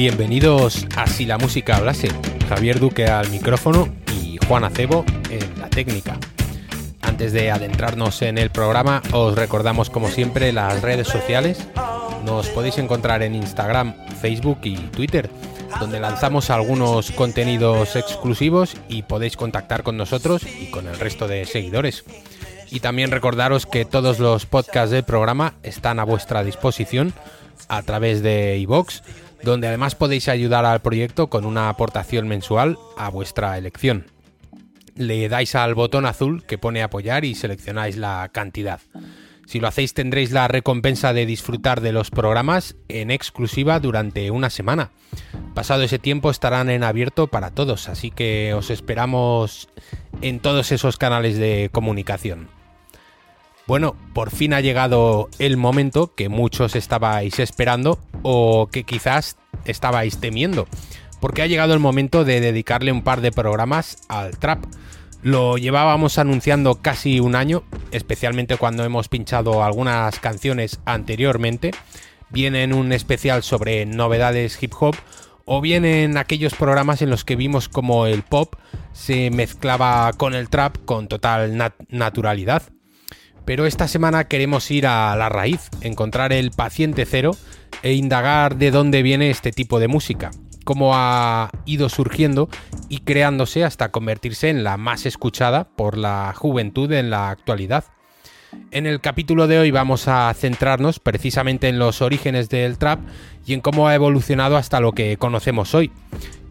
Bienvenidos a Si la música hablase. Javier Duque al micrófono y Juan Acebo en la técnica. Antes de adentrarnos en el programa, os recordamos como siempre las redes sociales. Nos podéis encontrar en Instagram, Facebook y Twitter, donde lanzamos algunos contenidos exclusivos y podéis contactar con nosotros y con el resto de seguidores. Y también recordaros que todos los podcasts del programa están a vuestra disposición a través de iVoox donde además podéis ayudar al proyecto con una aportación mensual a vuestra elección. Le dais al botón azul que pone apoyar y seleccionáis la cantidad. Si lo hacéis tendréis la recompensa de disfrutar de los programas en exclusiva durante una semana. Pasado ese tiempo estarán en abierto para todos, así que os esperamos en todos esos canales de comunicación. Bueno, por fin ha llegado el momento que muchos estabais esperando o que quizás estabais temiendo, porque ha llegado el momento de dedicarle un par de programas al trap. Lo llevábamos anunciando casi un año, especialmente cuando hemos pinchado algunas canciones anteriormente, bien en un especial sobre novedades hip hop o bien en aquellos programas en los que vimos como el pop se mezclaba con el trap con total naturalidad. Pero esta semana queremos ir a la raíz, encontrar el paciente cero e indagar de dónde viene este tipo de música, cómo ha ido surgiendo y creándose hasta convertirse en la más escuchada por la juventud en la actualidad. En el capítulo de hoy vamos a centrarnos precisamente en los orígenes del trap y en cómo ha evolucionado hasta lo que conocemos hoy.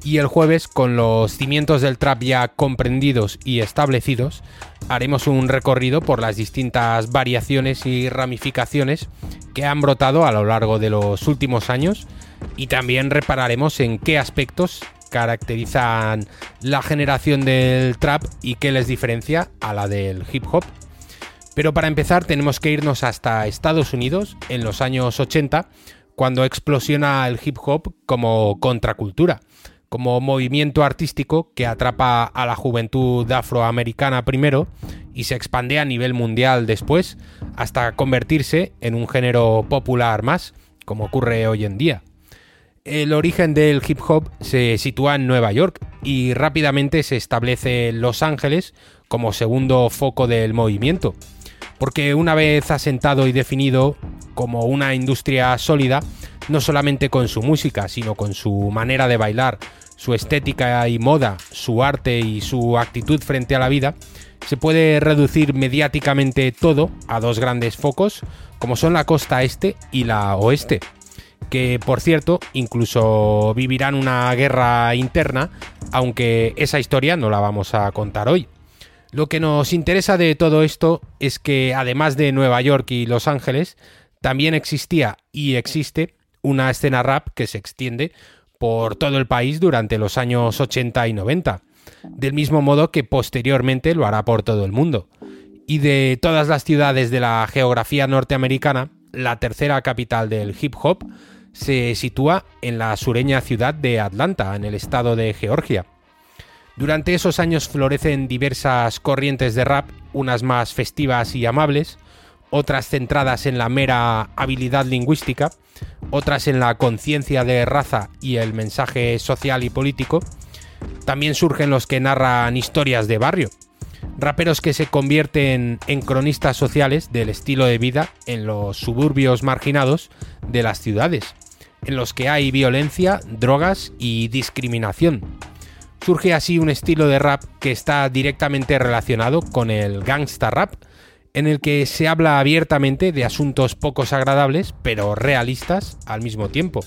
Y el jueves, con los cimientos del trap ya comprendidos y establecidos, haremos un recorrido por las distintas variaciones y ramificaciones que han brotado a lo largo de los últimos años y también repararemos en qué aspectos caracterizan la generación del trap y qué les diferencia a la del hip hop. Pero para empezar tenemos que irnos hasta Estados Unidos en los años 80, cuando explosiona el hip hop como contracultura, como movimiento artístico que atrapa a la juventud afroamericana primero y se expande a nivel mundial después, hasta convertirse en un género popular más, como ocurre hoy en día. El origen del hip hop se sitúa en Nueva York y rápidamente se establece Los Ángeles como segundo foco del movimiento porque una vez asentado y definido como una industria sólida, no solamente con su música, sino con su manera de bailar, su estética y moda, su arte y su actitud frente a la vida, se puede reducir mediáticamente todo a dos grandes focos, como son la costa este y la oeste, que por cierto incluso vivirán una guerra interna, aunque esa historia no la vamos a contar hoy. Lo que nos interesa de todo esto es que además de Nueva York y Los Ángeles, también existía y existe una escena rap que se extiende por todo el país durante los años 80 y 90, del mismo modo que posteriormente lo hará por todo el mundo. Y de todas las ciudades de la geografía norteamericana, la tercera capital del hip hop se sitúa en la sureña ciudad de Atlanta, en el estado de Georgia. Durante esos años florecen diversas corrientes de rap, unas más festivas y amables, otras centradas en la mera habilidad lingüística, otras en la conciencia de raza y el mensaje social y político. También surgen los que narran historias de barrio, raperos que se convierten en cronistas sociales del estilo de vida en los suburbios marginados de las ciudades, en los que hay violencia, drogas y discriminación. Surge así un estilo de rap que está directamente relacionado con el gangsta rap, en el que se habla abiertamente de asuntos poco agradables, pero realistas al mismo tiempo.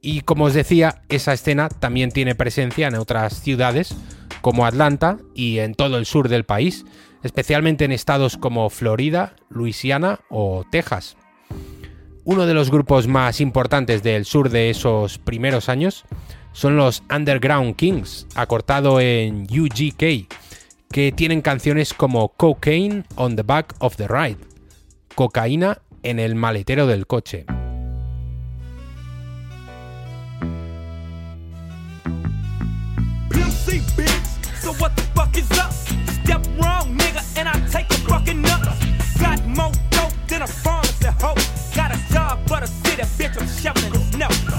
Y como os decía, esa escena también tiene presencia en otras ciudades como Atlanta y en todo el sur del país, especialmente en estados como Florida, Luisiana o Texas. Uno de los grupos más importantes del sur de esos primeros años son los Underground Kings, acortado en UGK, que tienen canciones como Cocaine on the Back of the Ride, cocaína en el maletero del coche.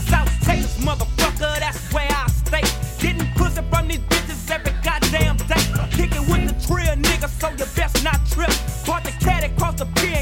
South so you best not trip. Bought the cat across the pier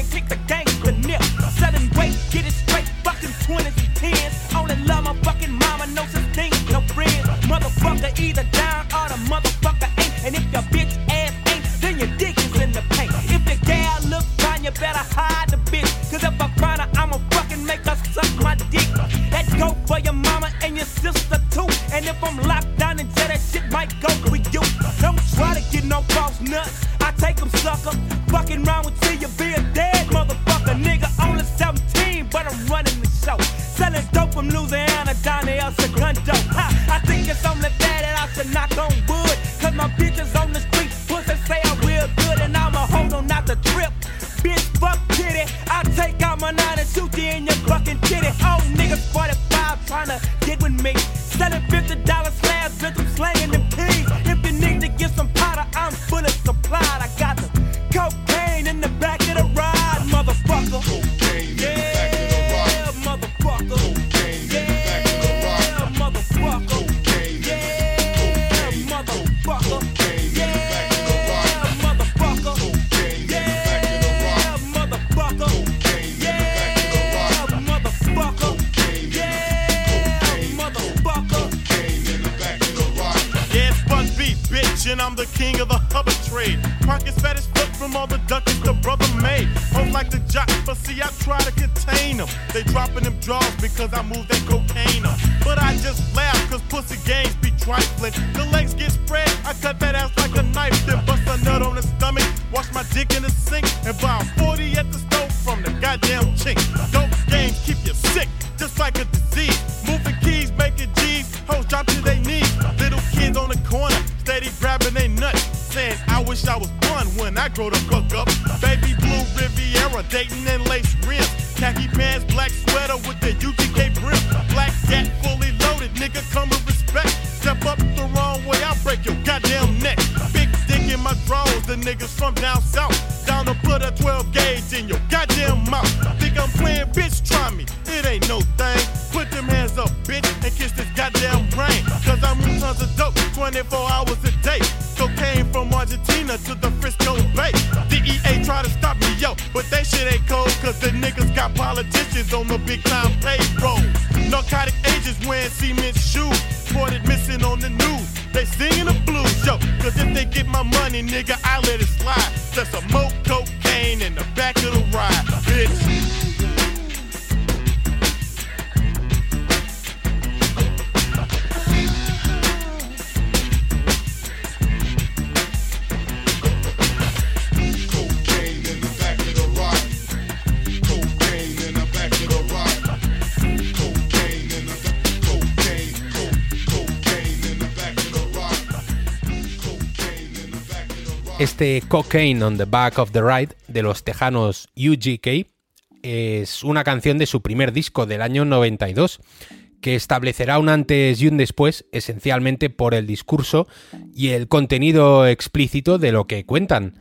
was when I grow the fuck up. Baby blue Riviera, Dayton and lace rims. Khaki pants, black sweater with the UGK brim. Black gat, fully loaded, nigga, come with respect. Step up the wrong way, I'll break your goddamn neck. Big dick in my drawers, the niggas from down south. Down to put a 12 gauge in your goddamn mouth. Think I'm playing, bitch, try me. It ain't no thing. Put them hands up, bitch, and kiss this goddamn rain. Cause I move tons of dope 24 hours a day. To the Frisco Bay. DEA try to stop me, yo, but they shit ain't cold. Cause the niggas got politicians on the big time payroll. Narcotic agents wearing cement shoes. Reported missing on the news. They singing the blues, yo. Cause if they get my money, nigga, I let it slide. Just a more cocaine Este Cocaine on the Back of the Ride de los tejanos UGK es una canción de su primer disco del año 92 que establecerá un antes y un después esencialmente por el discurso y el contenido explícito de lo que cuentan.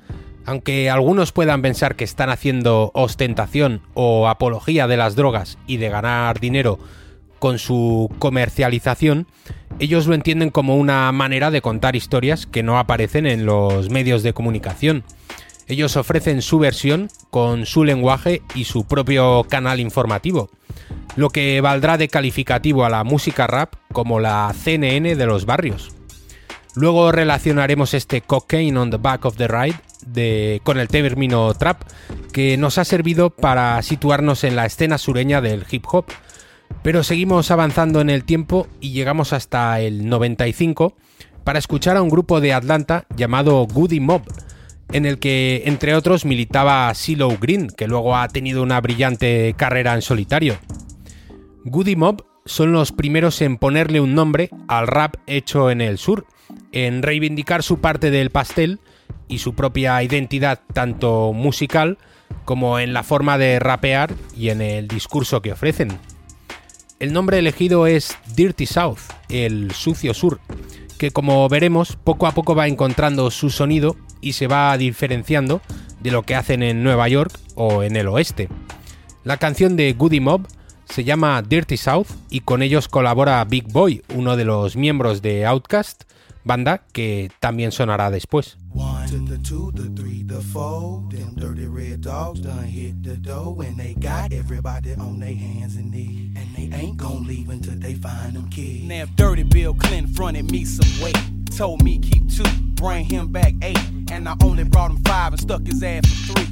Aunque algunos puedan pensar que están haciendo ostentación o apología de las drogas y de ganar dinero con su comercialización, ellos lo entienden como una manera de contar historias que no aparecen en los medios de comunicación. Ellos ofrecen su versión con su lenguaje y su propio canal informativo, lo que valdrá de calificativo a la música rap como la CNN de los barrios. Luego relacionaremos este cocaine on the back of the ride de, con el término trap, que nos ha servido para situarnos en la escena sureña del hip hop. Pero seguimos avanzando en el tiempo y llegamos hasta el 95 para escuchar a un grupo de Atlanta llamado Goody Mob, en el que entre otros militaba CeeLo Green, que luego ha tenido una brillante carrera en solitario. Goody Mob son los primeros en ponerle un nombre al rap hecho en el sur, en reivindicar su parte del pastel y su propia identidad tanto musical como en la forma de rapear y en el discurso que ofrecen. El nombre elegido es Dirty South, el sucio sur, que como veremos poco a poco va encontrando su sonido y se va diferenciando de lo que hacen en Nueva York o en el oeste. La canción de Goody Mob se llama Dirty South y con ellos colabora Big Boy, uno de los miembros de Outkast, banda que también sonará después. They ain't gon' leave until they find them kids. Now if Dirty Bill Clinton fronted me some weight, told me keep two, bring him back eight, and I only brought him five and stuck his ass for three.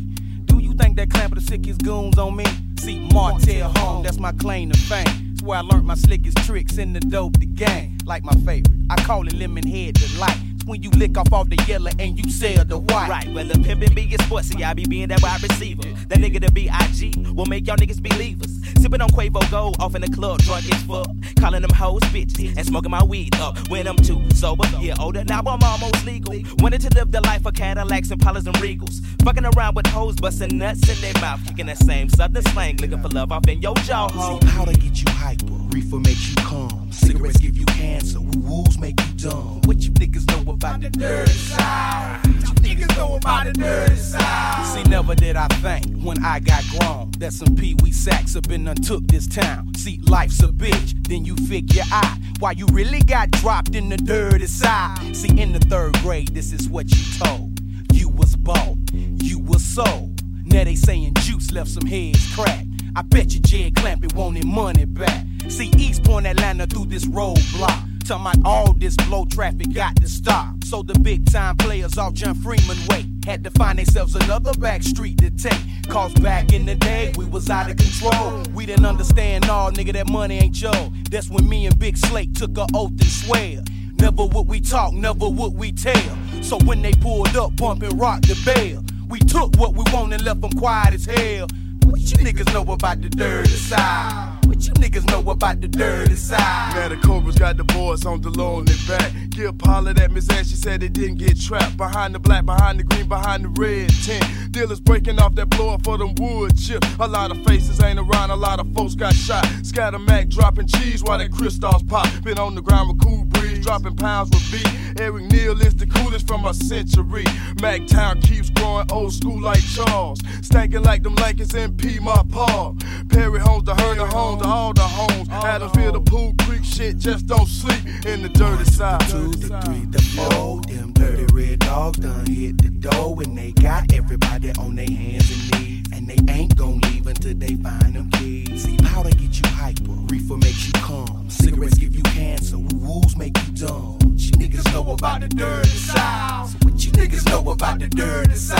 Do you think that clamp of the sickest goons on me? See, Martell home, that's my claim to fame. It's where I learned my slickest tricks in the dope the game. Like my favorite, I call it lemon head delight when you lick off all the yellow and you sell the white. Right, well, the pimpin' be get sportsy, I be being that wide receiver. That nigga the B.I.G. will make y'all niggas believers. Sippin' on Quavo Gold off in the club, drunk as fuck. Callin' them hoes bitches and smoking my weed up when I'm too sober. Yeah, older now I'm almost legal. Wanted to live the life of Cadillacs and Pollers and Regals. Fucking around with hoes, bustin' nuts in their mouth. Kicking that same southern slang, looking for love off in your jaw. ho. See, powder get you hyper, reefer makes you calm. Cigarettes give you cancer, woo-woos make you dumb. What you niggas know about the dirty side? You niggas about the dirty side? See, never did I think when I got grown that some pee-wee sacks up been untook this town. See, life's a bitch, then you figure out why you really got dropped in the dirty side. See, in the third grade, this is what you told. You was bought, you was sold. Now they saying juice left some heads cracked. I bet you Jed Clampett wanted money back. See East Point Atlanta through this roadblock. Talking about all this blow traffic got to stop. So the big time players off John Freeman way had to find themselves another back street to take. Cause back in the day we was out of control. We didn't understand all nigga that money ain't yo. That's when me and Big Slate took a oath and swear. Never would we talk, never would we tell. So when they pulled up, bumping rock the bell. We took what we want and left them quiet as hell. What you niggas know about the dirty side? You niggas know about the dirty side? Now the Cobras got the boys on the their back. Give Paula that Miss Ash, she said they didn't get trapped. Behind the black, behind the green, behind the red tent. Dealers breaking off that blower for them wood chips. A lot of faces ain't around, a lot of folks got shot. Scatter Mac dropping cheese while that crystals pop. Been on the ground with cool breeze, dropping pounds with beat. Eric Neal is the coolest from a century. Mac Town keeps growing old school like Charles. Stankin' like them Lakers and P. My Paul. Perry homes, the Herner homes, to all the homes. Adamsville, the Pool Creek shit, just don't sleep in the dirty side. two, the three, the four. Them dirty red dogs done hit the door and they got everybody on their hands and knees. And they ain't gon' leave until they find them keys. See, powder get you hyper, reefer makes you calm. Cigarettes give you cancer, woo-woos make you dumb. What you niggas know about the dirty side? So what you niggas know about the dirty side?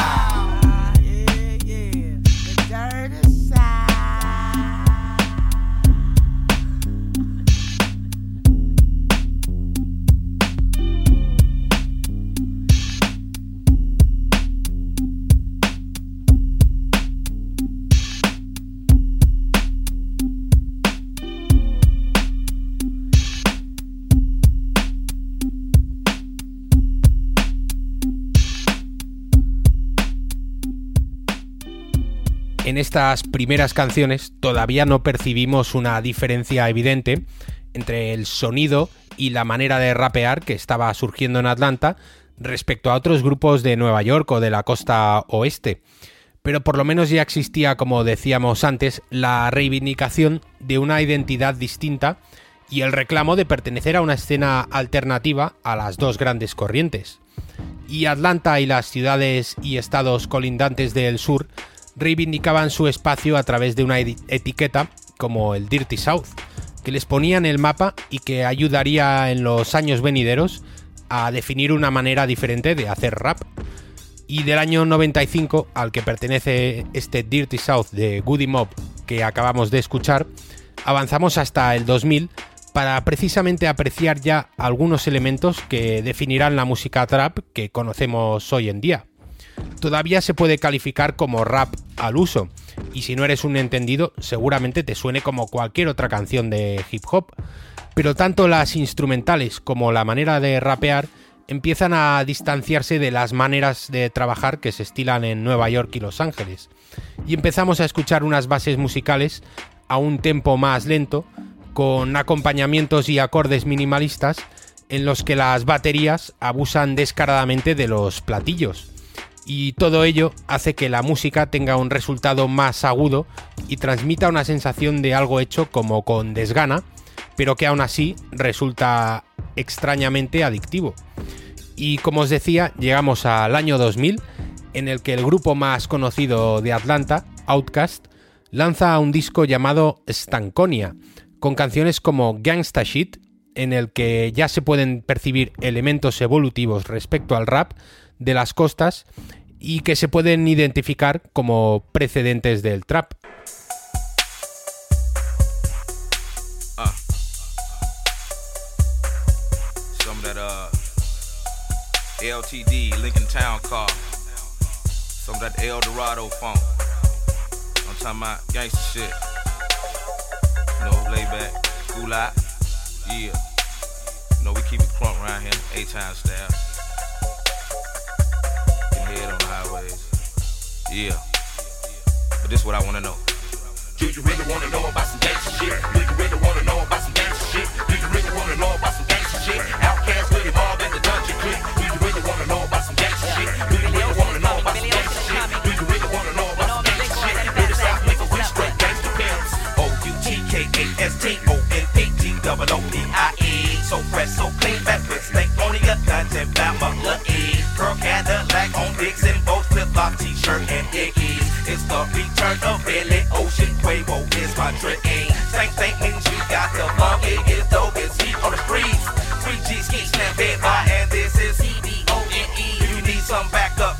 En estas primeras canciones todavía no percibimos una diferencia evidente entre el sonido y la manera de rapear que estaba surgiendo en Atlanta respecto a otros grupos de Nueva York o de la costa oeste. Pero por lo menos ya existía, como decíamos antes, la reivindicación de una identidad distinta y el reclamo de pertenecer a una escena alternativa a las dos grandes corrientes. Y Atlanta y las ciudades y estados colindantes del sur reivindicaban su espacio a través de una etiqueta como el Dirty South, que les ponía en el mapa y que ayudaría en los años venideros a definir una manera diferente de hacer rap. Y del año 95, al que pertenece este Dirty South de Goody Mob que acabamos de escuchar, avanzamos hasta el 2000 para precisamente apreciar ya algunos elementos que definirán la música trap que conocemos hoy en día todavía se puede calificar como rap al uso, y si no eres un entendido, seguramente te suene como cualquier otra canción de hip hop. Pero tanto las instrumentales como la manera de rapear empiezan a distanciarse de las maneras de trabajar que se estilan en Nueva York y Los Ángeles. Y empezamos a escuchar unas bases musicales a un tempo más lento, con acompañamientos y acordes minimalistas en los que las baterías abusan descaradamente de los platillos y todo ello hace que la música tenga un resultado más agudo y transmita una sensación de algo hecho como con desgana, pero que aún así resulta extrañamente adictivo. Y como os decía, llegamos al año 2000, en el que el grupo más conocido de Atlanta, Outkast, lanza un disco llamado Stankonia, con canciones como Gangsta Shit, en el que ya se pueden percibir elementos evolutivos respecto al rap de las costas y que se pueden identificar como precedentes del trap. Ah. LTD, Lincoln Town car. Some of that El Dorado funk. I'm talking about gangsta shit. You know, lay back. Yeah. You know, we keep it crunk around here, A-time style. Yeah. But this what I wanna know. Do you really wanna know about some gangster shit? Do you really wanna know about some gangster shit? Do you really wanna know about some gangster shit? Outcast with involved in the dungeon clique. Do you really wanna know about some gangster shit? Do you really wanna know about some gangster shit? Do you really wanna know about some gangster shit? Hear the South nigga, we straight gangster pimps. O-U-T-K-A-S-T-O-N-P-G-double-O-D-I-E. So fresh, so clean, back with snake only a dungeon, Bama E. Pearl Cadillac on Dixon, both flip-flop t-shirt and Dickies. It's the return of Billy Ocean Quavo is my trick. Same thing means you got the monkey, it's dope, it's heat on the streets. Three G ski slam bed by, and this is C-B-O-N-E. If you need some backup,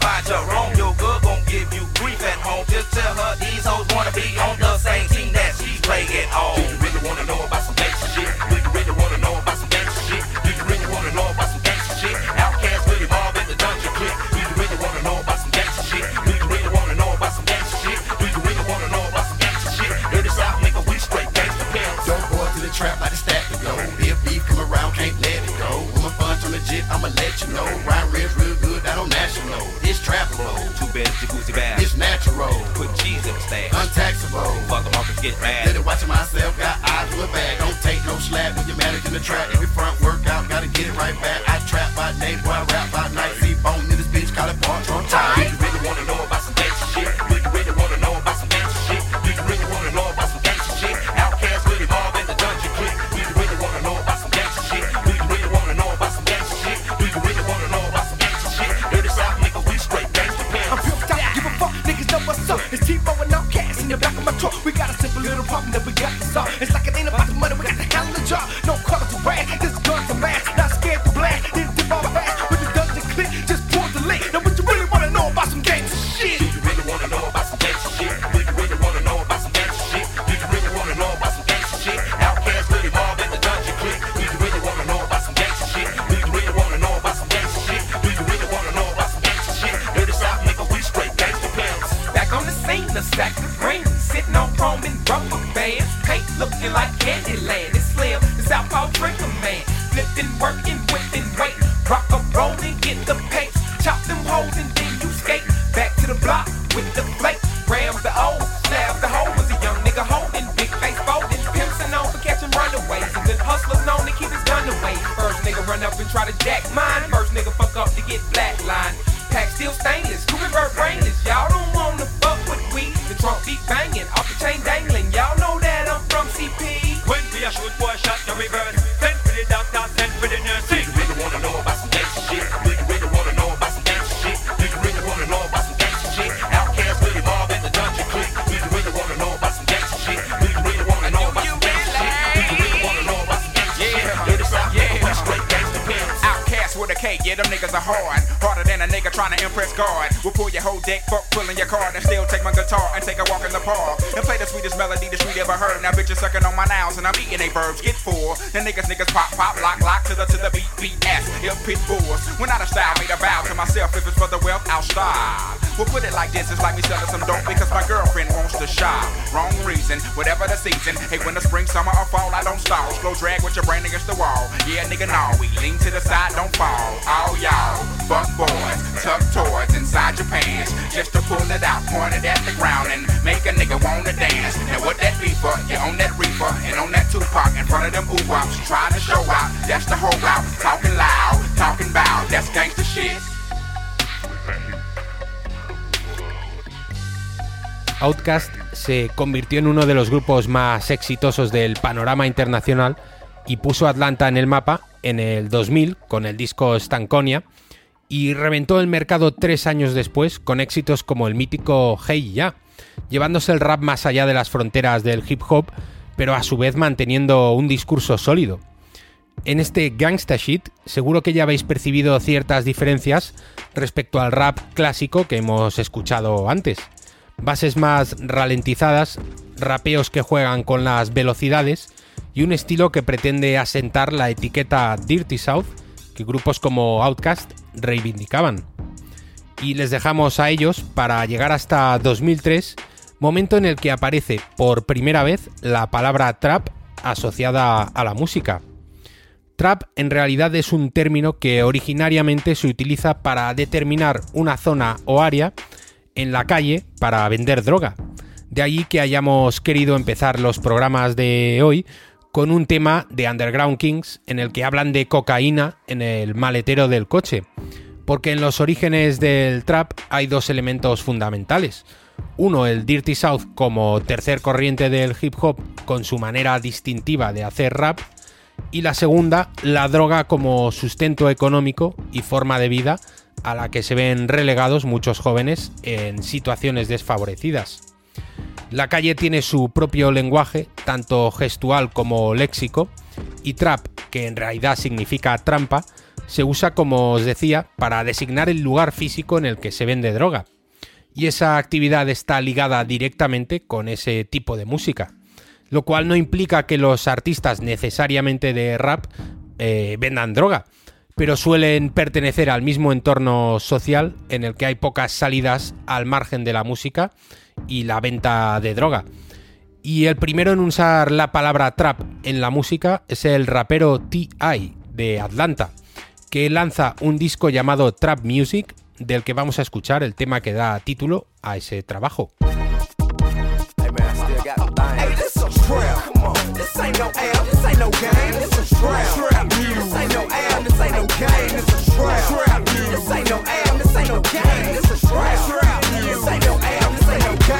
Pack steel stainless, you revert brainless. Nigga trying to impress God. We'll pull your whole deck, fuck pulling your card, and still take my guitar and take a walk in the park. And play the sweetest melody the street ever heard. Now bitches sucking on my nouns and I'm eating they verbs. Get full. The niggas, niggas pop, pop, lock, lock to the to the beat, beat ass. Ill pit bulls. When out of style, made a vow to myself. If it's for the wealth, I'll style. We'll put it like this, it's like me selling some dope because my girlfriend wants to shop. Wrong reason, whatever the season. Hey, when the spring, summer, or fall, I don't stall. Slow drag with your brain against the wall. Yeah, nigga, nah, we lean to the side, don't fall. All y'all, fuck boys, tuck toys inside your pants. Just to pull it out, point it at the ground and make a nigga wanna dance. Now what that be for? You on that reefer and on that Tupac in front of them ooh-wops. Trying to show out, that's the whole route. Talking loud, talking loud, that's gangster shit. Outkast se convirtió en uno de los grupos más exitosos del panorama internacional y puso Atlanta en el mapa en el 2000 con el disco Stanconia y reventó el mercado tres años después con éxitos como el mítico Hey Ya, llevándose el rap más allá de las fronteras del hip hop, pero a su vez manteniendo un discurso sólido. En este gangsta shit seguro que ya habéis percibido ciertas diferencias respecto al rap clásico que hemos escuchado antes. Bases más ralentizadas, rapeos que juegan con las velocidades y un estilo que pretende asentar la etiqueta Dirty South que grupos como Outkast reivindicaban. Y les dejamos a ellos para llegar hasta 2003, momento en el que aparece por primera vez la palabra trap asociada a la música. Trap en realidad es un término que originariamente se utiliza para determinar una zona o área en la calle para vender droga. De allí que hayamos querido empezar los programas de hoy con un tema de Underground Kings en el que hablan de cocaína en el maletero del coche. Porque en los orígenes del trap hay dos elementos fundamentales. Uno, el Dirty South como tercer corriente del hip hop con su manera distintiva de hacer rap. Y la segunda, la droga como sustento económico y forma de vida a la que se ven relegados muchos jóvenes en situaciones desfavorecidas. La calle tiene su propio lenguaje, tanto gestual como léxico, y trap, que en realidad significa trampa, se usa, como os decía, para designar el lugar físico en el que se vende droga. Y esa actividad está ligada directamente con ese tipo de música. Lo cual no implica que los artistas necesariamente de rap eh, vendan droga, pero suelen pertenecer al mismo entorno social en el que hay pocas salidas al margen de la música y la venta de droga. Y el primero en usar la palabra trap en la música es el rapero T.I. de Atlanta, que lanza un disco llamado Trap Music, del que vamos a escuchar el tema que da título a ese trabajo. This ain't no L, this ain't no game. This a trap. Trap This ain't no L, this ain't no game. This a trap. Trap This ain't no L, this ain't no game. This a trap. Trap This ain't no L, this ain't no game.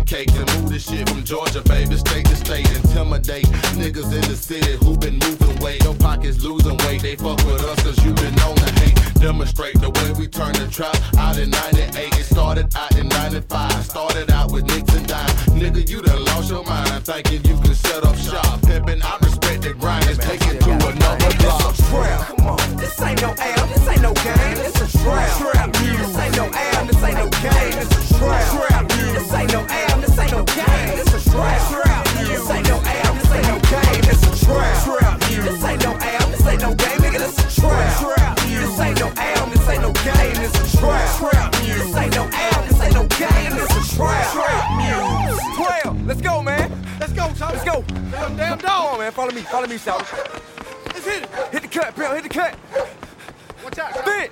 The cakes and move the shit from Georgia, baby, state to state. Intimidate niggas in the city who been moving weight. Your pockets losing weight. They fuck with us cause you been known to hate. Demonstrate the way we turn the trap out in 98. It started out in 95. Started out with nicks and dime. Nigga, you done lost your mind thinking you can set up shop. Pimpin', I respect the grind. Just take it to another block. trap. Come on, this ain't no L, this ain't no game. This a trap. Trap. This ain't no L, this ain't no game. This a trap. Trap. This ain't no L, this ain't no game. This a trap. Trap. This ain't no L, this ain't no game. This a trap. Trap. This ain't no L, this ain't no game, nigga. This a trap. Trap. This ain't no L, this ain't no game. This a trap. Trap. This ain't no L, this ain't no game. This a trap. Trap. Twelve. Let's go, man. Let's go, Tom. Let's go. Damn, damn dog. Come on, man. Follow me. Follow me, Sal. Let's hit it. Hit the cut, Bill. Hit the cut. Watch out. Spin.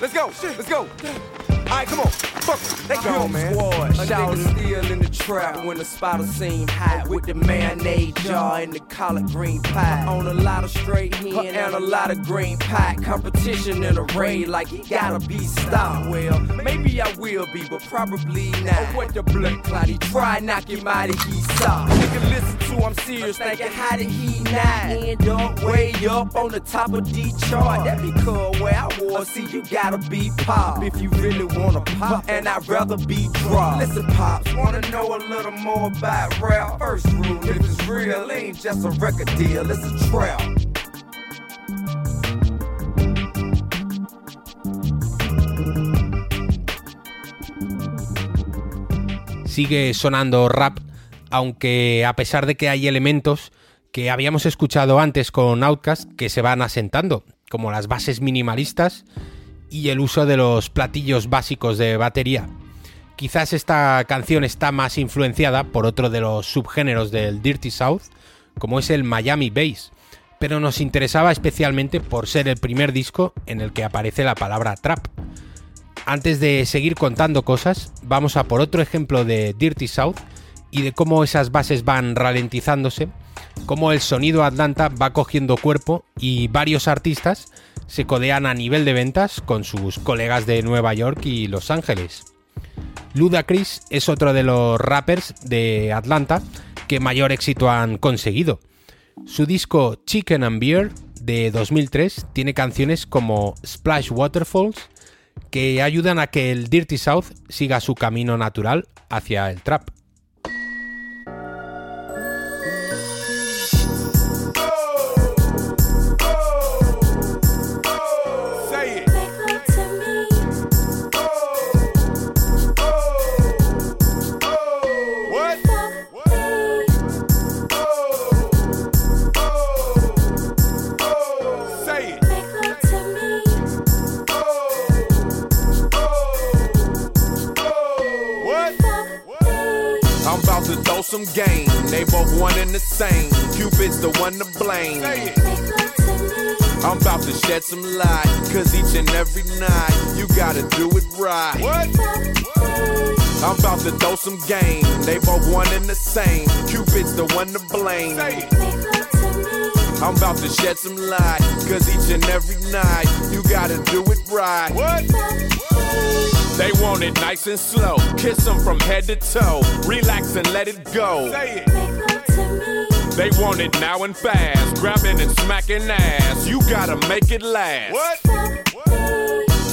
Let's go. Let's go. All right, come on. Fuck it. Let's go, man. Squad. Shout still in the trap when the spotter seem hot with the mayonnaise jar and the collard green pie. On a lot of straight hen and a lot of green pie. Competition in a raid like he gotta be stopped. Well, maybe I will be, but probably not. Oh, what the blood clot? He try knock him out of he saw. Nigga, listen to I'm serious, thinking how did he not end up way up on the top of D chart? That because where I was, see you gotta be pop if you really wanna pop, and I'd rather be drop. Listen, pops, wanna know a little more about rap? First rule, if it's real, ain't just a record deal, it's a trap. Sigue sonando rap, aunque a pesar de que hay elementos que habíamos escuchado antes con Outcast que se van asentando, como las bases minimalistas y el uso de los platillos básicos de batería. Quizás esta canción está más influenciada por otro de los subgéneros del Dirty South, como es el Miami Bass, pero nos interesaba especialmente por ser el primer disco en el que aparece la palabra trap. Antes de seguir contando cosas, vamos a por otro ejemplo de Dirty South y de cómo esas bases van ralentizándose, cómo el sonido Atlanta va cogiendo cuerpo y varios artistas se codean a nivel de ventas con sus colegas de Nueva York y Los Ángeles. Ludacris es otro de los rappers de Atlanta que mayor éxito han conseguido. Su disco Chicken and Beer de 2003 tiene canciones como Splash Waterfalls que ayudan a que el Dirty South siga su camino natural hacia el trap. Some game. They both one and the same. Cupid's the one to blame. I'm about to shed some light. Cause each and every night, you gotta do it right. What? I'm about to throw some game. They both one and the same. Cupid's the one to blame. I'm about to shed some light. Cause each and every night, you gotta do it right. What? They want it nice and slow. Kiss them from head to toe. Relax and let it go. Say it. They want it now and fast. Grabbing and smacking ass. You gotta make it last. What?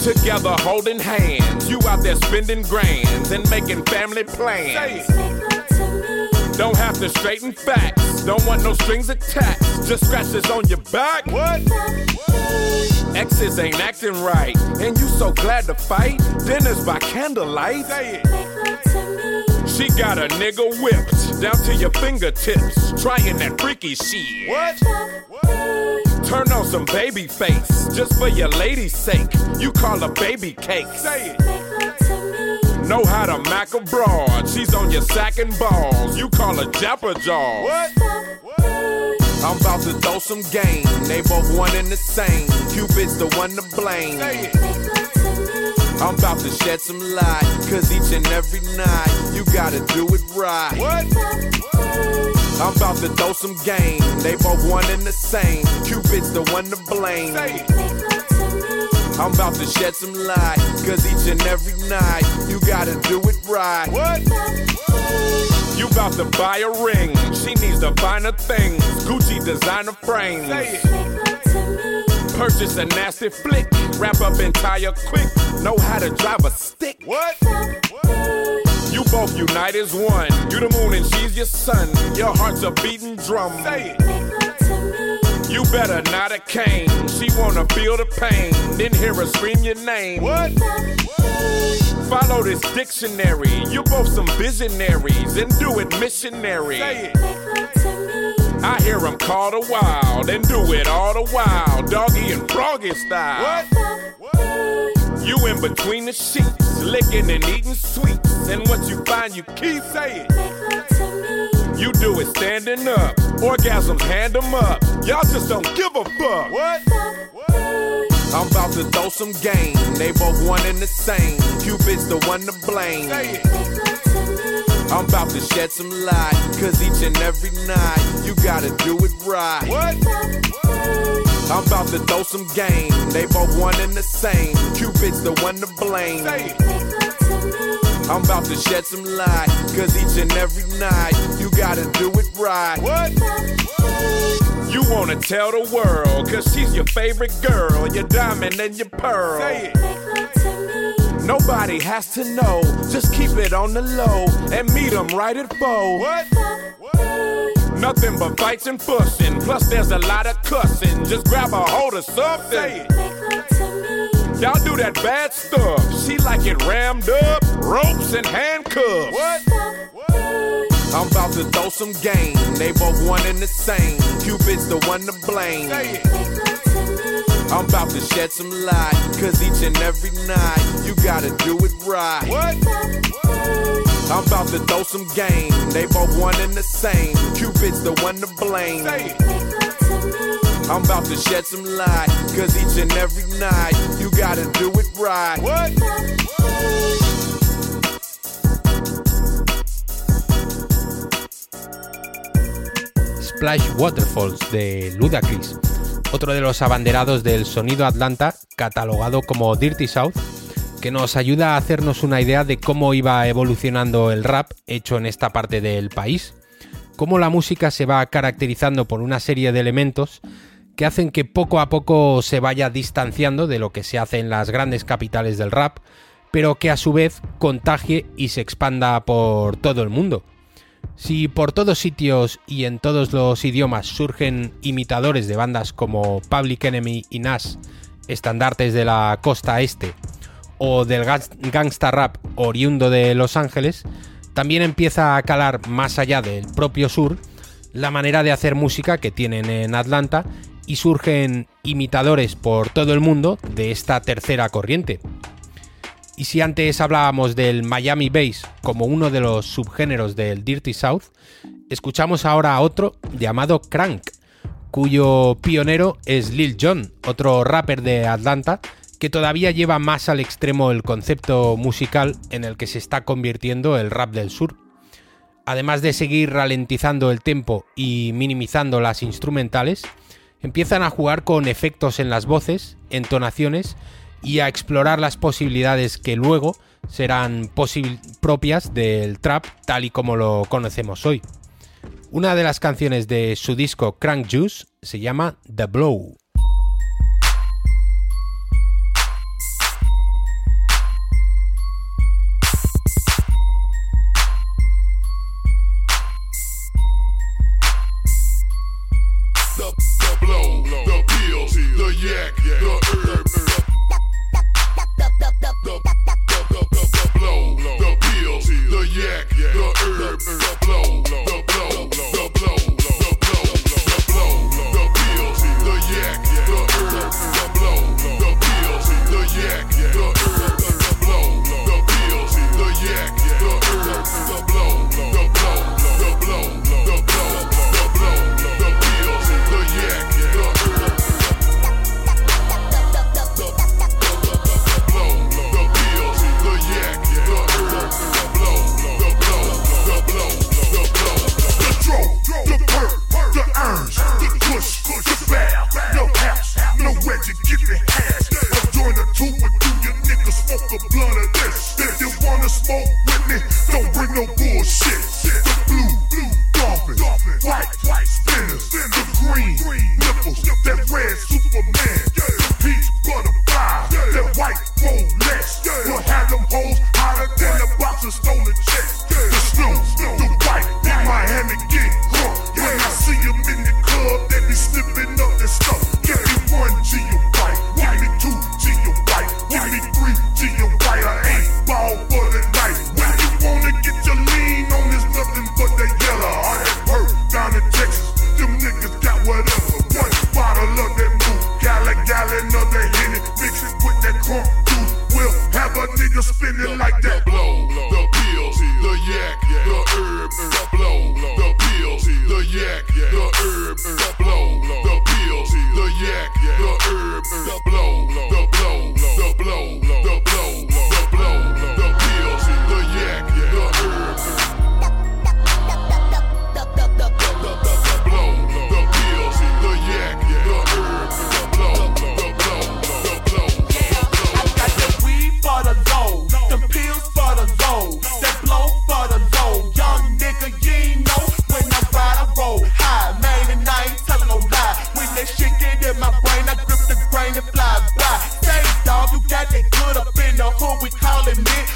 Together holding hands. You out there spending grands and making family Say plans. it. Don't have to straighten facts. Don't want no strings attached. Just scratches on your back. What? Exes ain't acting right. And you so glad to fight. Dinners by candlelight. Say it. She got a nigga whipped down to your fingertips. Trying that freaky shit. What? what? Turn on some baby face just for your lady's sake. You call her baby cake. Say it. Know how to mac a broad. She's on your sack and balls. You call her Japper Jaw. What? I'm about to throw some game. They both one and the same. Cupid's the one to blame. Say it. I'm about to shed some light. Cause each and every night, you gotta do it right. What? I'm about to throw some game. They both one and the same. Cupid's the one to blame. Say it. I'm about to shed some light. Cause each and every night, you gotta do it right. What? You about to buy a ring. She needs the finer things. Gucci designer frames. Say it. Purchase a nasty flick. Wrap up and tire quick. Know how to drive a stick. What? You both unite as one. You the moon and she's your sun. Your heart's a beating drum. Say it. You better not a cane. She wanna feel the pain. Then hear her scream your name. What? What? Follow this dictionary. You both some visionaries and do it missionary. Say it. I hear them call the wild and do it all the while. Doggy and froggy style. What? You in between the sheets, licking and eating sweets. And what you find, you keep. Say it. You do it standing up. Orgasms, hand them up. Y'all just don't give a fuck. What? I'm about to throw some game. They both one and the same. Cupid's the one to blame. Say it. I'm about to shed some light, cause each and every night you gotta do it right. What? I'm about to throw some game. They both one and the same. Cupid's the one to blame. I'm about to shed some light, cause each and every night you gotta do it right. What? You wanna tell the world, cause she's your favorite girl, your diamond and your pearl. Say it. Nobody has to know, just keep it on the low and meet them right at four. What? what? Nothing but fights and fussing, plus there's a lot of cussing. Just grab a hold of something. Say it. Y'all do that bad stuff. She like it rammed up, ropes and handcuffs. What? I'm about to throw some game. They both one and the same. Cupid's the one to blame. I'm about to shed some light. Cause each and every night, you gotta do it right. What? I'm about to throw some game. They both one and the same. Cupid's the one to blame. I'm about to shed some light. Cause each and every night, you gotta do it right. What? Splash Waterfalls de Ludacris, otro de los abanderados del sonido Atlanta, catalogado como Dirty South, que nos ayuda a hacernos una idea de cómo iba evolucionando el rap hecho en esta parte del país, cómo la música se va caracterizando por una serie de elementos que hacen que poco a poco se vaya distanciando de lo que se hace en las grandes capitales del rap, pero que a su vez contagie y se expanda por todo el mundo. Si por todos sitios y en todos los idiomas surgen imitadores de bandas como Public Enemy y Nas, estandartes de la costa este, o del gangsta rap oriundo de Los Ángeles, también empieza a calar más allá del propio sur la manera de hacer música que tienen en Atlanta y surgen imitadores por todo el mundo de esta tercera corriente. Y si antes hablábamos del Miami Bass como uno de los subgéneros del Dirty South, escuchamos ahora a otro llamado Crank, cuyo pionero es Lil Jon, otro rapper de Atlanta que todavía lleva más al extremo el concepto musical en el que se está convirtiendo el rap del sur. Además de seguir ralentizando el tempo y minimizando las instrumentales, empiezan a jugar con efectos en las voces, entonaciones y a explorar las posibilidades que luego serán propias del trap tal y como lo conocemos hoy. Una de las canciones de su disco Crank Juice se llama The Blow. admit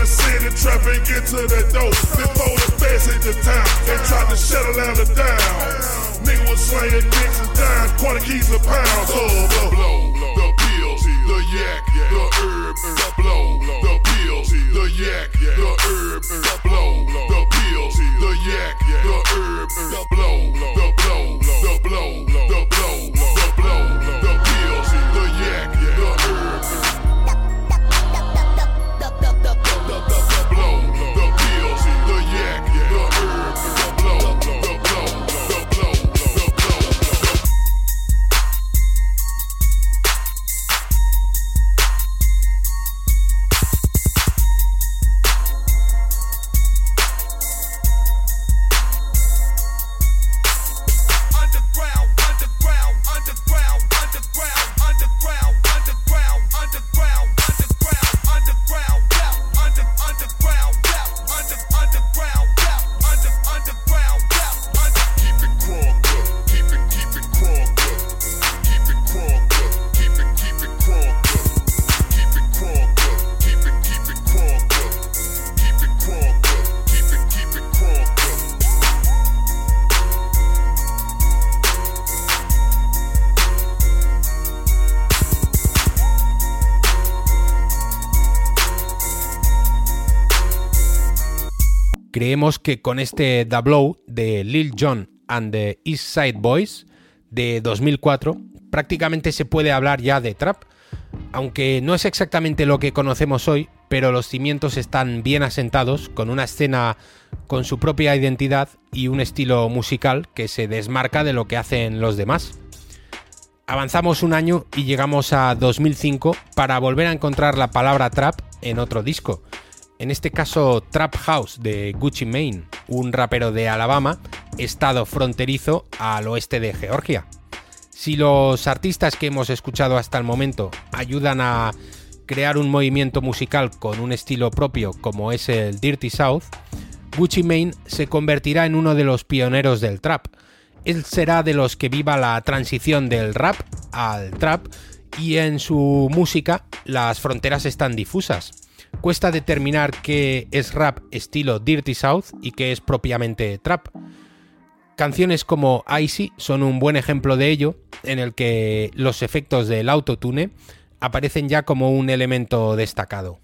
the city, trapping, get to the door. Before the feds hit the town, they tried to shut Atlanta down. Nigga was slaying dicks and dying, quarter keys a pound. So oh, the blow, the pills, the yak, the herbs, the blow, the pills, the yak, the herbs, the blow, the pills, the yak, the herbs, the blow, the blow, the blow, the blow, Creemos que con este The de Lil Jon and the East Side Boys de 2004 prácticamente se puede hablar ya de trap, aunque no es exactamente lo que conocemos hoy, pero los cimientos están bien asentados con una escena con su propia identidad y un estilo musical que se desmarca de lo que hacen los demás. Avanzamos un año y llegamos a 2005 para volver a encontrar la palabra trap en otro disco. En este caso Trap House de Gucci Mane, un rapero de Alabama, estado fronterizo al oeste de Georgia. Si los artistas que hemos escuchado hasta el momento ayudan a crear un movimiento musical con un estilo propio como es el Dirty South, Gucci Mane se convertirá en uno de los pioneros del trap. Él será de los que viva la transición del rap al trap y en su música las fronteras están difusas. Cuesta determinar qué es rap estilo Dirty South y qué es propiamente trap. Canciones como Icy son un buen ejemplo de ello, en el que los efectos del autotune aparecen ya como un elemento destacado.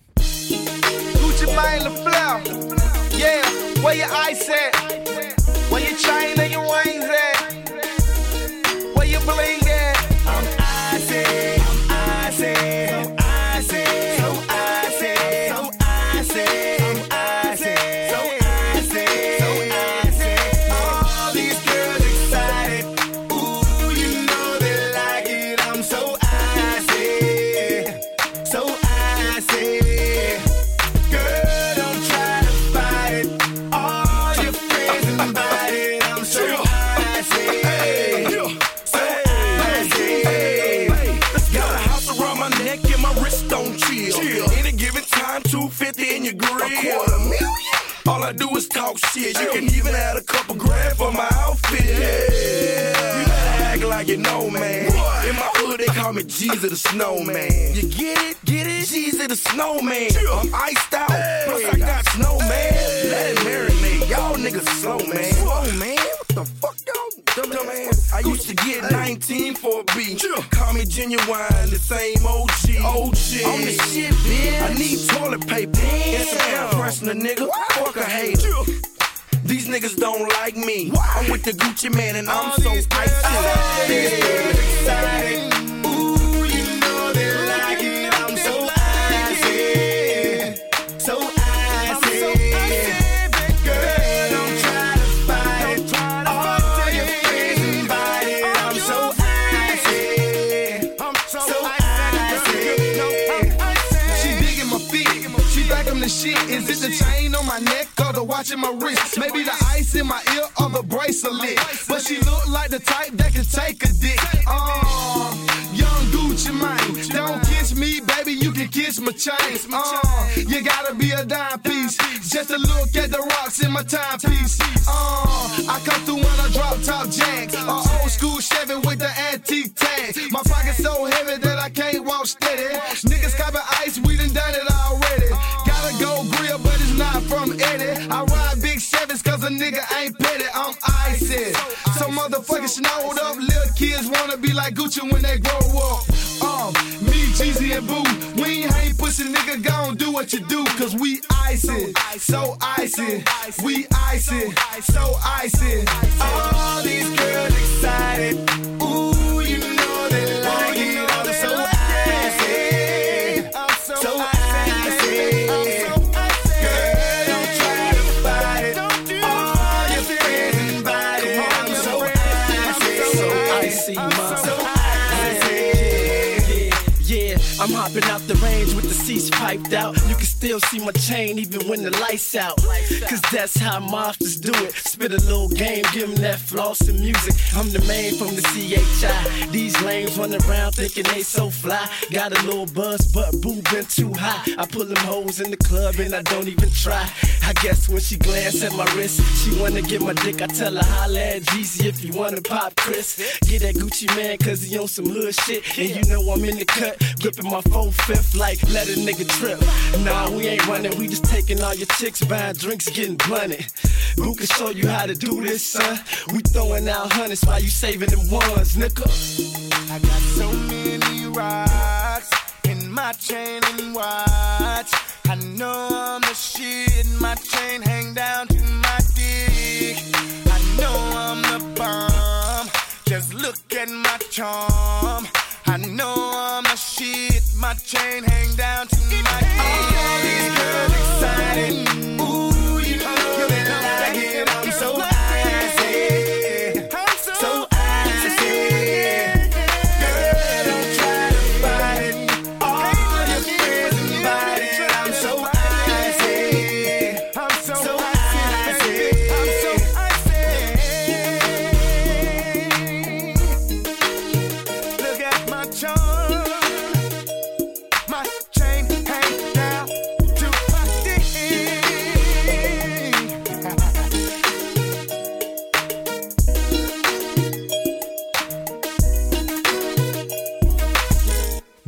All I do is talk shit. You can even add a couple grand for my outfit. Yeah. You better act like you know, man. In my hood, they call me Jesus the Snowman. You get it? Get it? Jesus the Snowman. I'm iced out. Plus, I got snowman. Let it marinate. Y'all niggas slow, man. Slow, man. What the fuck, y'all? Dumb, dumb ass. I used to get 19 for a beat. Me genuine, the same OG. OG. I'm the shit, bitch. I need toilet paper. And some air freshener, nigga. Fuck a hater. These niggas don't like me. Why? I'm with the Gucci man and I'm so icy. These girls excited. My neck or the watch in my wrist? Maybe the ice in my ear or the bracelet. But she look like the type that can take a dick. Uh, young Gucci man. Don't kiss me, baby. You can kiss my chain. Uh, you gotta be a dime piece. Just to look at the rocks in my timepiece. Uh, I come through when I drop top jacks. A old school Chevy with the antique tag. My pocket's so heavy that I can't walk steady. Nigga ain't petty. I'm icy. So motherfucking snowed up. Little kids wanna be like Gucci when they grow up. Um, me, Jeezy, and Boo. We ain't hang pussy, nigga. Gon' do what you do, cause we icy. So icy. We icy. So icy. All these girls excited. Ooh, you know they like it. I'm so icy. So icy. I'm hopping out the range with the seats piped out. You can still see my chain even when the lights out. Cause that's how monsters do it. Spit a little game, give them that floss and music. I'm the main from the CHI. These lames run around thinking they so fly. Got a little buzz, but boo been too high. I pull them hoes in the club and I don't even try. I guess when she glance at my wrist, she wanna get my dick. I tell her holla at Jeezy if you wanna pop Chris. Get that Gucci man cause he on some hood shit. And you know I'm in the cut, gripping my four fifth like let a nigga trip. Nah, we ain't running, we just taking all your chicks, buying drinks, getting blunted. Who can show you how to do this, son? We throwing out hundreds while you saving them ones, nigga. I got so many rocks in my chain and watch. I know I'm the shit. My chain hang down to my dick. I know I'm the bomb. Just look at my charm. I know I'm the shit. My chain hang down to my dick. All these girls excited.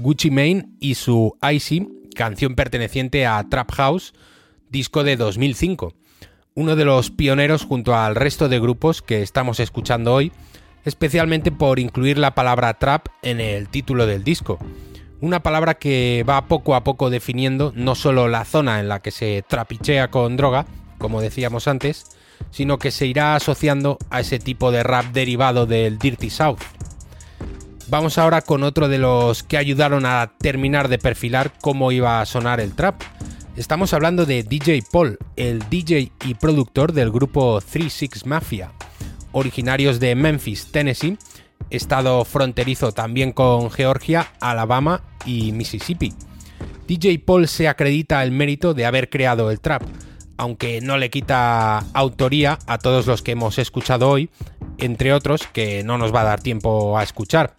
Gucci Mane y su Icy, canción perteneciente a Trap House, disco de 2005. Uno de los pioneros junto al resto de grupos que estamos escuchando hoy, especialmente por incluir la palabra trap en el título del disco. Una palabra que va poco a poco definiendo no solo la zona en la que se trapichea con droga, como decíamos antes, sino que se irá asociando a ese tipo de rap derivado del Dirty South. Vamos ahora con otro de los que ayudaron a terminar de perfilar cómo iba a sonar el trap. Estamos hablando de DJ Paul, el DJ y productor del grupo 36 Mafia, originarios de Memphis, Tennessee, estado fronterizo también con Georgia, Alabama y Mississippi. DJ Paul se acredita el mérito de haber creado el trap, aunque no le quita autoría a todos los que hemos escuchado hoy, entre otros que no nos va a dar tiempo a escuchar.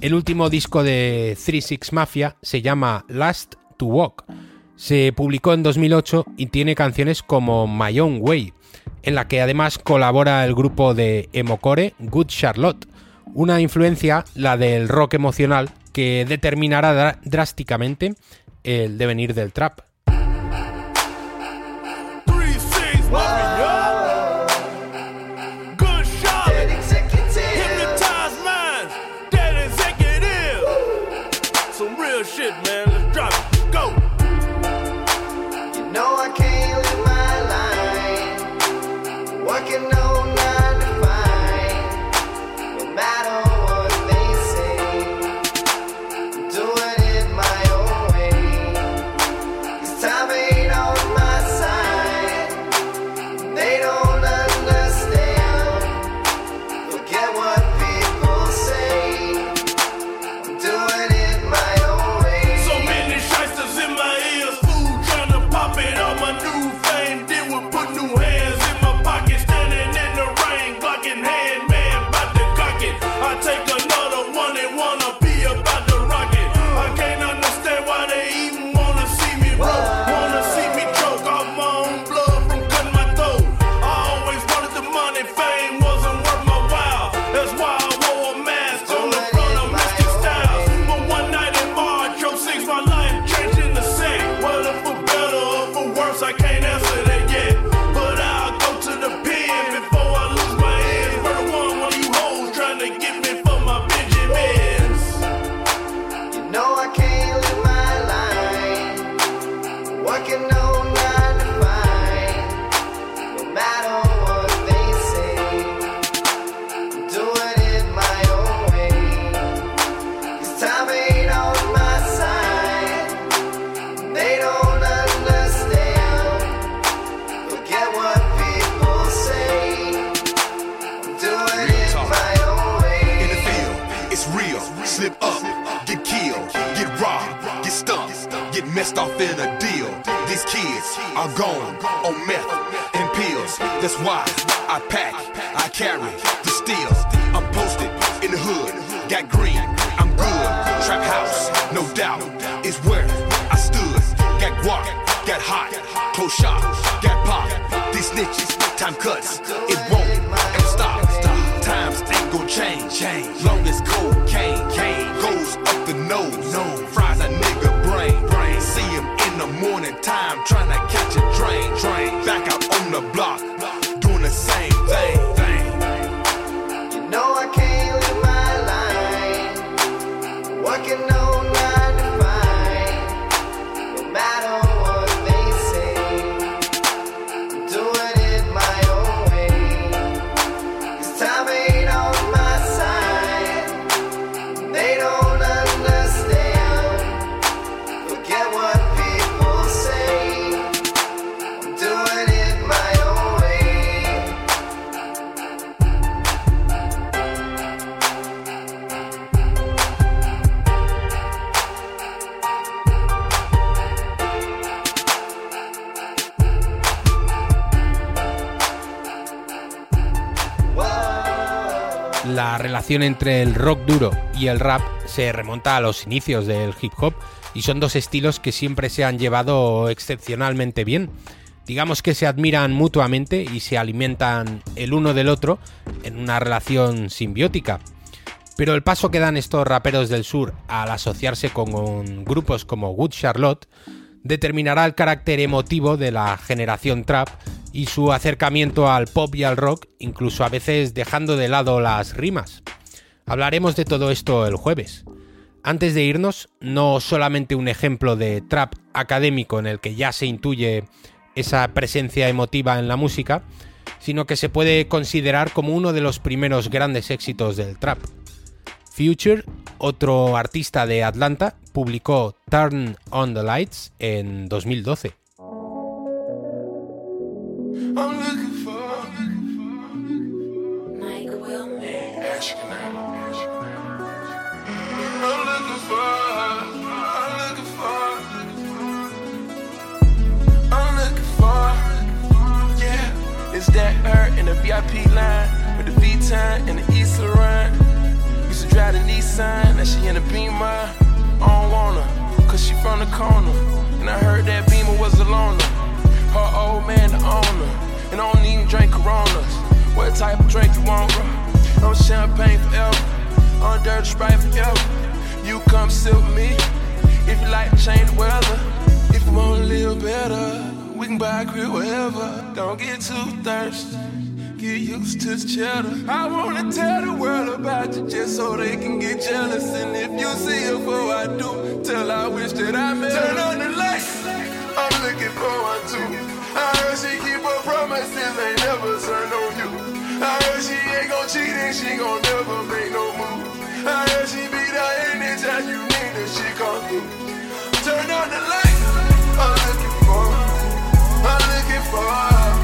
El último disco de 36 Mafia se llama Last to Walk. Se publicó en 2008 y tiene canciones como My Own Way, en la que además colabora el grupo de emocore Good Charlotte, una influencia, la del rock emocional, que determinará drásticamente el devenir del trap. Entre el rock duro y el rap se remonta a los inicios del hip hop y son dos estilos que siempre se han llevado excepcionalmente bien. Digamos que se admiran mutuamente y se alimentan el uno del otro en una relación simbiótica. Pero el paso que dan estos raperos del sur al asociarse con grupos como Good Charlotte determinará el carácter emotivo de la generación trap y su acercamiento al pop y al rock, incluso a veces dejando de lado las rimas. Hablaremos de todo esto el jueves. Antes de irnos, no solamente un ejemplo de trap académico en el que ya se intuye esa presencia emotiva en la música, sino que se puede considerar como uno de los primeros grandes éxitos del trap. Future, otro artista de Atlanta, publicó Turn on the Lights en 2012. VIP line with the V-Time and the East run. Used to drive the Nissan, now she in the Beamer. I don't want her, cause she from the corner. And I heard that Beamer was a loner. Her old man, the owner. And I don't even drink Coronas. What type of drink you want, bro? I'm champagne forever. On dirty sprite forever. You come sit with me. If you like to change the weather. If you wanna live better, we can buy a crib wherever. Don't get too thirsty. Get used to the cheddar. I wanna tell the world about you just so they can get jealous. And if you see her before I do, tell I wish that I met Turn on the lights. I'm looking for one too. I heard she keep her promises, ain't never turn on you. I heard she ain't gon' cheat and she gon' never make no move. I heard she be there anytime you need her, she come through. Turn on the lights. I'm looking for, I'm looking for,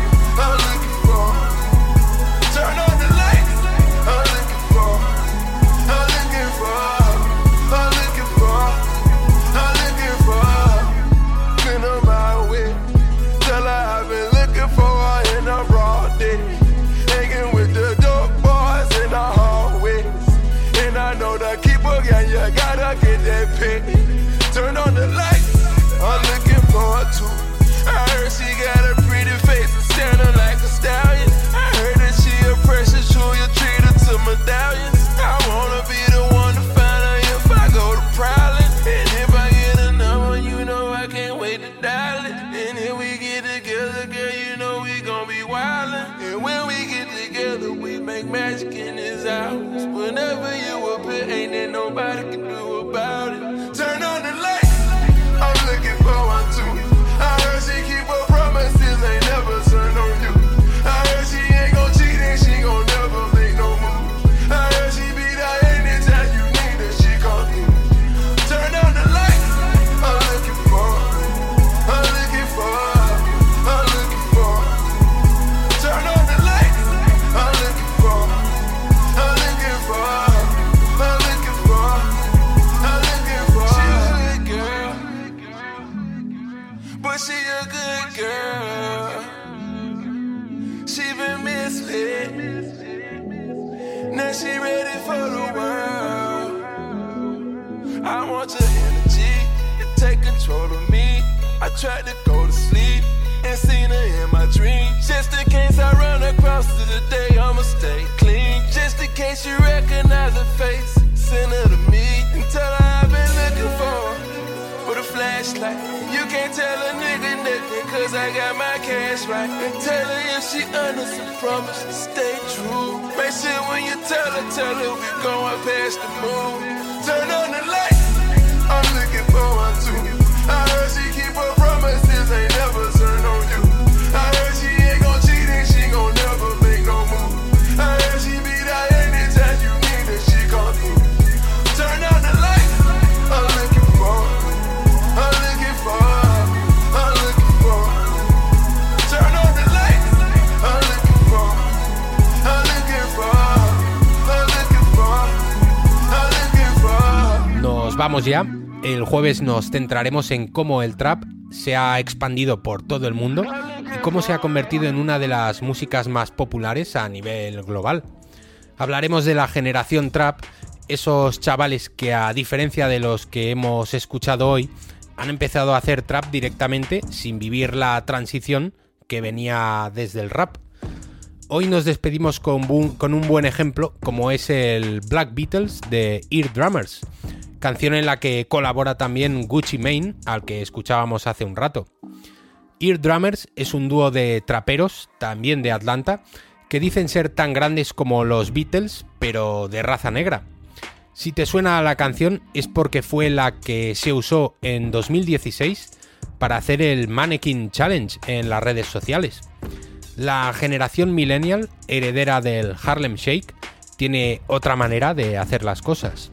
nos centraremos en cómo el trap se ha expandido por todo el mundo y cómo se ha convertido en una de las músicas más populares a nivel global. Hablaremos de la generación trap, esos chavales que a diferencia de los que hemos escuchado hoy, han empezado a hacer trap directamente sin vivir la transición que venía desde el rap. Hoy nos despedimos con, un buen ejemplo como es el Black Beatles de Ear Drummers, canción en la que colabora también Gucci Mane, al que escuchábamos hace un rato. Ear Drummers es un dúo de traperos, también de Atlanta, que dicen ser tan grandes como los Beatles, pero de raza negra. Si te suena la canción es porque fue la que se usó en 2016 para hacer el Mannequin Challenge en las redes sociales. La generación millennial, heredera del Harlem Shake, tiene otra manera de hacer las cosas.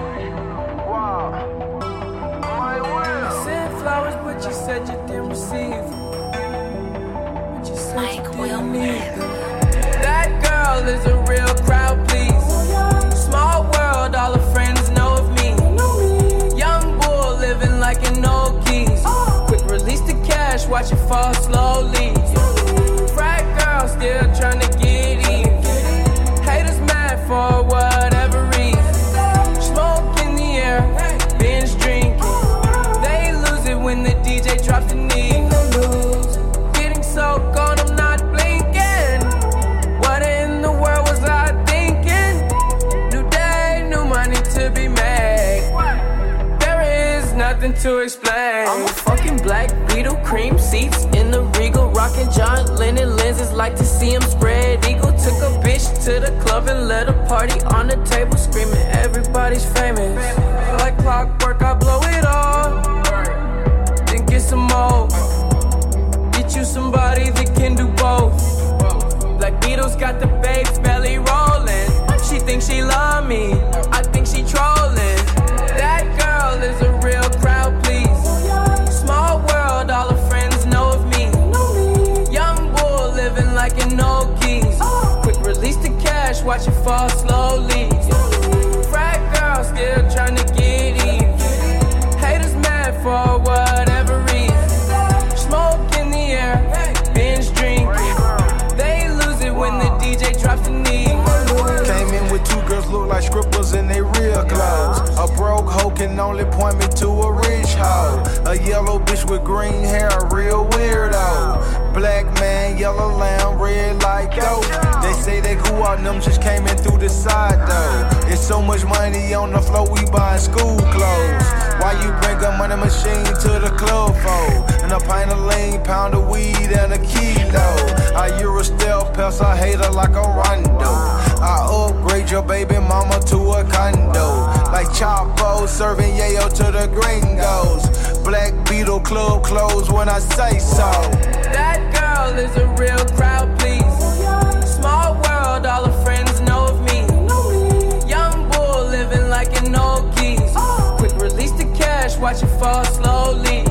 What you said you didn't receive. What you said Mike you didn't need. That girl is a real crowd, please. Small world, all her friends know of me. Young bull living like an old geese. Quick release the cash, watch it fall slowly. But to explain. I'm a fucking black beetle, cream seats in the regal, rocking John Lennon lenses. Like to see him spread eagle. Took a bitch to the club and let a party on the table, screaming everybody's famous. Like clockwork, I blow it all. Then get some more. Get you somebody that can do both. Black Beatles got the babes belly rolling. She thinks she love me. Fall slowly. Frat girl still trying to get even. Haters mad for whatever reason. Smoke in the air, binge drinking. They lose it when the DJ drops the knee. Came in with two girls look like scribbles in their real clothes. A broke hoe can only point me to a rich hoe. A yellow bitch with green hair, a real weirdo. Black man, yellow lamb, red like dope. Say they cool out, them just came in through the side though. It's so much money on the floor, we buying school clothes. Why you bring a money machine to the club for? And a pint of lean, pound of weed, and a kilo. I Euro stealth pest, I hate her like a rondo. I upgrade your baby mama to a condo. Like Chapo serving yayo to the gringos. Black Beetle club closed when I say so. That girl is a real crowd, watch it fall slowly.